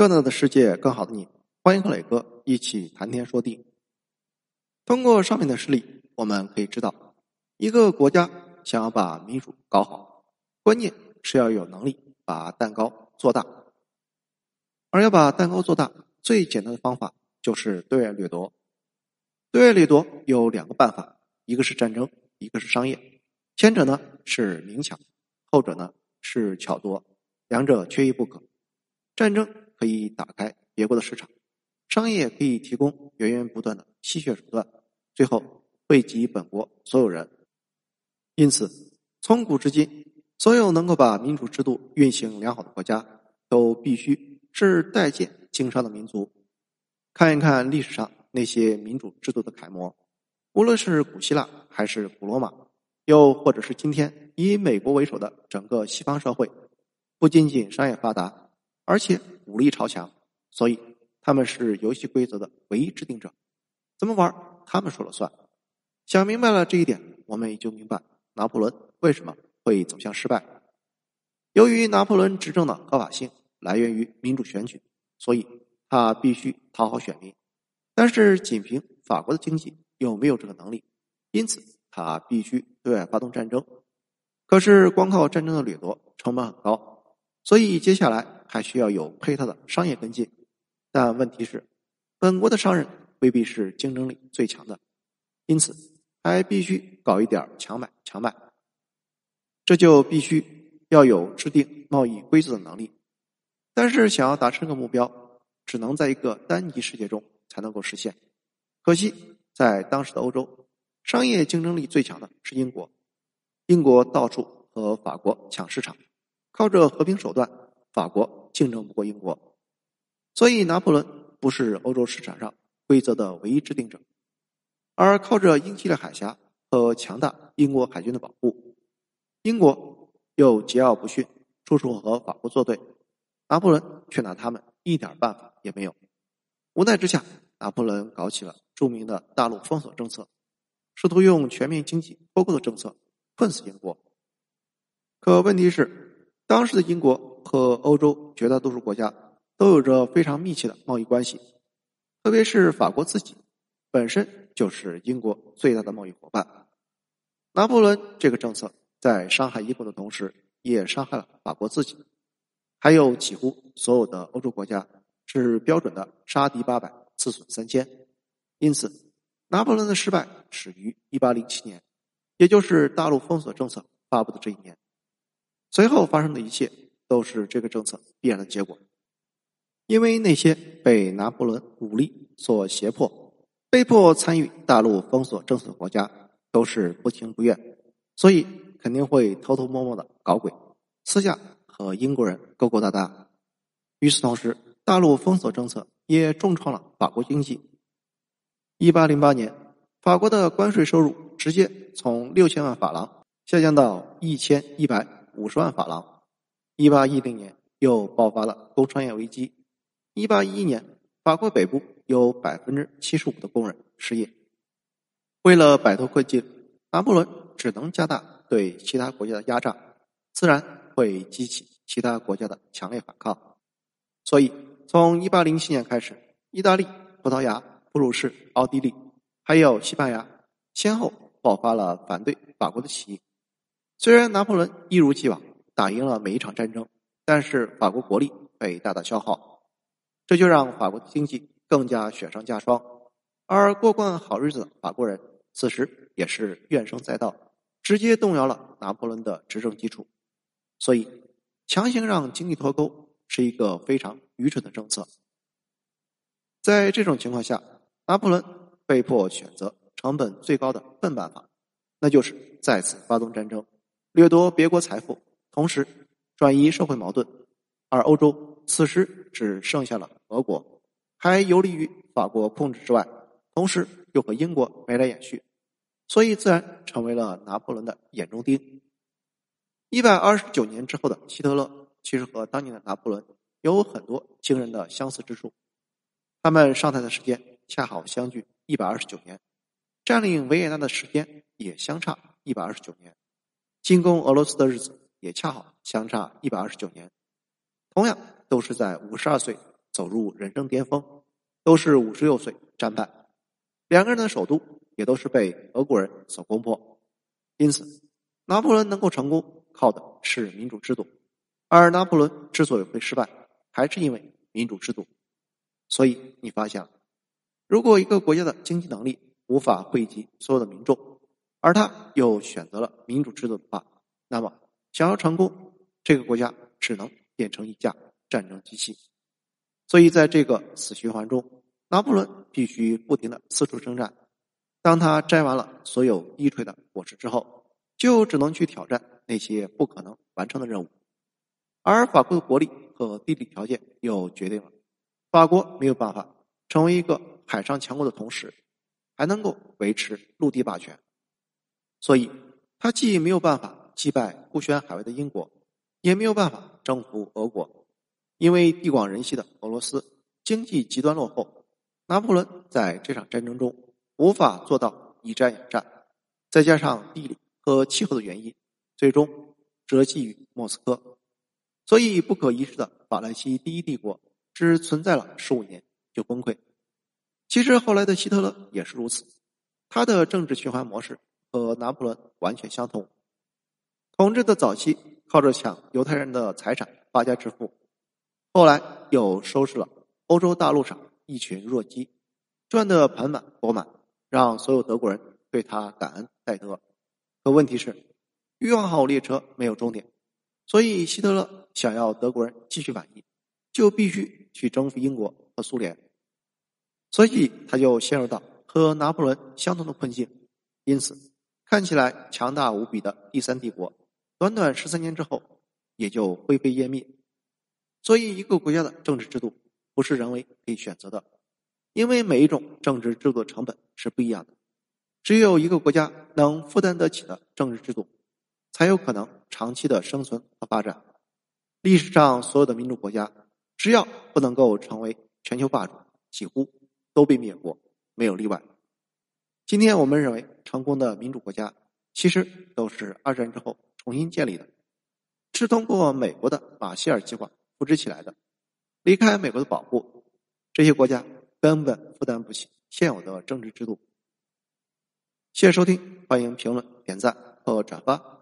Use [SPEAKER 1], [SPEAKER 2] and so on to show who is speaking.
[SPEAKER 1] 更大的世界，更好的你，欢迎和磊哥一起谈天说地。通过上面的事例，我们可以知道，一个国家想要把民主搞好，关键是要有能力把蛋糕做大。而要把蛋糕做大，最简单的方法就是对外掠夺。对外掠夺有两个办法，一个是战争，一个是商业。前者呢是明抢，后者呢是巧夺，两者缺一不可。战争。可以打开别国的市场，商业可以提供源源不断的吸血手段，最后惠及本国所有人。因此，从古至今，所有能够把民主制度运行良好的国家，都必须是待见经商的民族。看一看历史上那些民主制度的楷模，无论是古希腊还是古罗马，又或者是今天以美国为首的整个西方社会，不仅仅商业发达。而且武力超强，所以他们是游戏规则的唯一制定者，怎么玩他们说了算。想明白了这一点，我们也就明白拿破仑为什么会走向失败。由于拿破仑执政的合法性来源于民主选举，所以他必须讨好选民。但是仅凭法国的经济又没有这个能力，因此他必须对外发动战争。可是光靠战争的掠夺成本很高，所以接下来。还需要有配套的商业跟进，但问题是，本国的商人未必是竞争力最强的，因此还必须搞一点强买强卖。这就必须要有制定贸易规则的能力。但是想要达成这个目标，只能在一个单极世界中才能够实现。可惜，在当时的欧洲，商业竞争力最强的是英国，英国到处和法国抢市场，靠着和平手段，法国。竞争不过英国，所以拿破仑不是欧洲市场上规则的唯一制定者，而靠着英吉利海峡和强大英国海军的保护，英国又桀骜不驯，处处和法国作对，拿破仑却拿他们一点办法也没有。无奈之下，拿破仑搞起了著名的大陆封锁政策，试图用全面经济脱钩的政策困死英国。可问题是，当时的英国。和欧洲绝大多数国家都有着非常密切的贸易关系，特别是法国自己本身就是英国最大的贸易伙伴。拿破仑这个政策在伤害英国的同时，也伤害了法国自己，还有几乎所有的欧洲国家是标准的杀敌八百，自损三千。因此，拿破仑的失败始于一八零七年，也就是大陆封锁政策发布的这一年。随后发生的一切。都是这个政策必然的结果，因为那些被拿破仑武力所胁迫、被迫参与大陆封锁政策的国家都是不情不愿，所以肯定会偷偷摸摸的搞鬼，私下和英国人勾勾搭搭。与此同时，大陆封锁政策也重创了法国经济。一八零八年，法国的关税收入直接从六千万法郎下降到一千一百五十万法郎。一八一零年又爆发了工商业危机。一八一一年，法国北部有百分之七十五的工人失业。为了摆脱困境，拿破仑只能加大对其他国家的压榨，自然会激起其他国家的强烈反抗。所以，从一八零七年开始，意大利、葡萄牙、普鲁士、奥地利，还有西班牙，先后爆发了反对法国的起义。虽然拿破仑一如既往。打赢了每一场战争，但是法国国力被大大消耗，这就让法国的经济更加雪上加霜。而过惯好日子的法国人，此时也是怨声载道，直接动摇了拿破仑的执政基础。所以，强行让经济脱钩是一个非常愚蠢的政策。在这种情况下，拿破仑被迫选择成本最高的笨办法，那就是再次发动战争，掠夺别国财富。同时，转移社会矛盾，而欧洲此时只剩下了俄国，还游离于法国控制之外，同时又和英国眉来眼去，所以自然成为了拿破仑的眼中钉。一百二十九年之后的希特勒，其实和当年的拿破仑有很多惊人的相似之处，他们上台的时间恰好相距一百二十九年，占领维也纳的时间也相差一百二十九年，进攻俄罗斯的日子。也恰好相差一百二十九年，同样都是在五十二岁走入人生巅峰，都是五十六岁战败。两个人的首都也都是被俄国人所攻破。因此，拿破仑能够成功，靠的是民主制度。而拿破仑之所以会失败，还是因为民主制度。所以，你发现了，如果一个国家的经济能力无法惠及所有的民众，而他又选择了民主制度的话，那么想要成功，这个国家只能变成一架战争机器。所以，在这个死循环中，拿破仑必须不停的四处征战。当他摘完了所有低垂的果实之后，就只能去挑战那些不可能完成的任务。而法国的国力和地理条件又决定了，法国没有办法成为一个海上强国的同时，还能够维持陆地霸权。所以，他既没有办法击败孤悬海外的英国，也没有办法征服俄国。因为地广人稀的俄罗斯经济极端落后，拿破仑在这场战争中无法做到以战养战，再加上地理和气候的原因，最终折戟于莫斯科。所以，不可一世的法兰西第一帝国只存在了十五年就崩溃。其实，后来的希特勒也是如此，他的政治循环模式和拿破仑完全相同。统治的早期靠着抢犹太人的财产发家致富。后来又收拾了欧洲大陆上一群弱鸡，赚得盆满钵满，让所有德国人对他感恩戴德。可问题是，欲望号列车没有终点，所以希特勒想要德国人继续满意，就必须去征服英国和苏联。所以他就陷入到和拿破仑相同的困境。因此，看起来强大无比的第三帝国，短短十三年之后也就灰飞烟灭。所以，一个国家的政治制度不是人为可以选择的，因为每一种政治制度成本是不一样的。只有一个国家能负担得起的政治制度，才有可能长期的生存和发展。历史上所有的民主国家，只要不能够成为全球霸主，几乎都被灭国，没有例外。今天我们认为成功的民主国家，其实都是二战之后重新建立的，是通过美国的马歇尔计划。扶植起来的，离开美国的保护，这些国家根本负担不起现有的政治制度。谢谢收听，欢迎评论、点赞和转发。